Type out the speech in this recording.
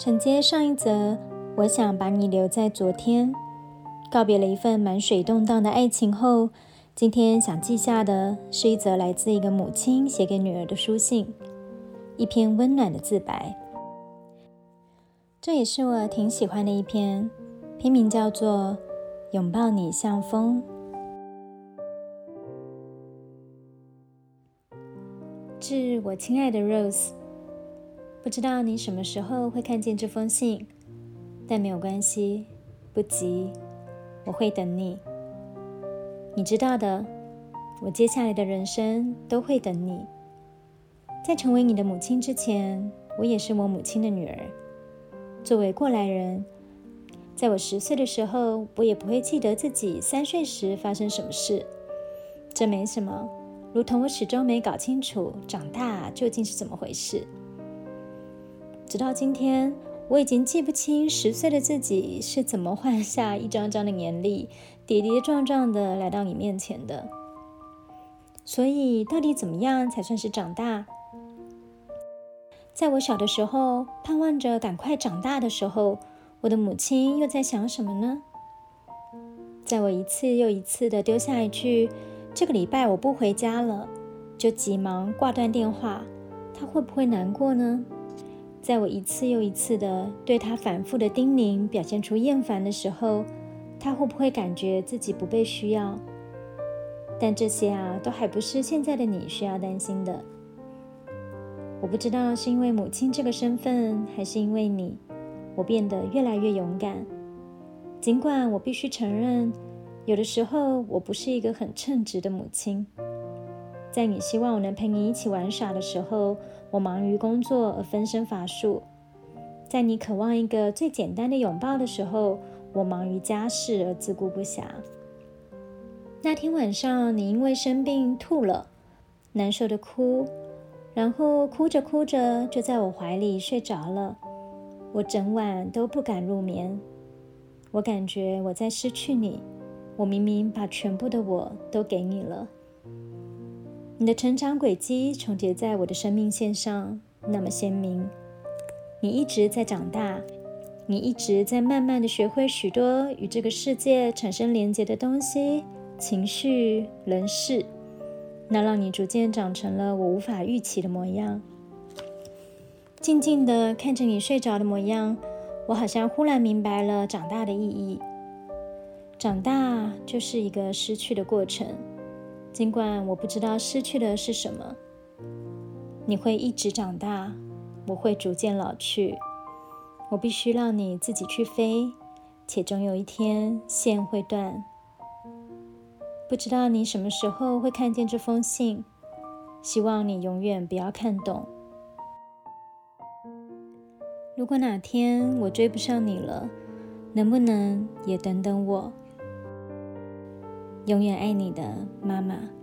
承接上一则，我想把你留在昨天。告别了一份满水动荡的爱情后，今天想记下的是一则来自一个母亲写给女儿的书信，一篇温暖的自白。这也是我挺喜欢的一篇，篇名叫做《拥抱你像风》。致我亲爱的 Rose。不知道你什么时候会看见这封信，但没有关系，不急，我会等你。你知道的，我接下来的人生都会等你。在成为你的母亲之前，我也是我母亲的女儿。作为过来人，在我十岁的时候，我也不会记得自己三岁时发生什么事。这没什么，如同我始终没搞清楚长大究竟是怎么回事。直到今天，我已经记不清十岁的自己是怎么换下一张张的年历，跌跌撞撞的来到你面前的。所以，到底怎么样才算是长大？在我小的时候，盼望着赶快长大的时候，我的母亲又在想什么呢？在我一次又一次的丢下一句“这个礼拜我不回家了”，就急忙挂断电话，她会不会难过呢？在我一次又一次的对他反复的叮咛，表现出厌烦的时候，他会不会感觉自己不被需要？但这些啊，都还不是现在的你需要担心的。我不知道是因为母亲这个身份，还是因为你，我变得越来越勇敢。尽管我必须承认，有的时候我不是一个很称职的母亲。在你希望我能陪你一起玩耍的时候，我忙于工作而分身乏术；在你渴望一个最简单的拥抱的时候，我忙于家事而自顾不暇。那天晚上，你因为生病吐了，难受的哭，然后哭着哭着就在我怀里睡着了。我整晚都不敢入眠，我感觉我在失去你。我明明把全部的我都给你了。你的成长轨迹重叠在我的生命线上，那么鲜明。你一直在长大，你一直在慢慢的学会许多与这个世界产生连结的东西、情绪、人事，那让你逐渐长成了我无法预期的模样。静静的看着你睡着的模样，我好像忽然明白了长大的意义。长大就是一个失去的过程。尽管我不知道失去的是什么，你会一直长大，我会逐渐老去。我必须让你自己去飞，且总有一天线会断。不知道你什么时候会看见这封信，希望你永远不要看懂。如果哪天我追不上你了，能不能也等等我？永远爱你的妈妈。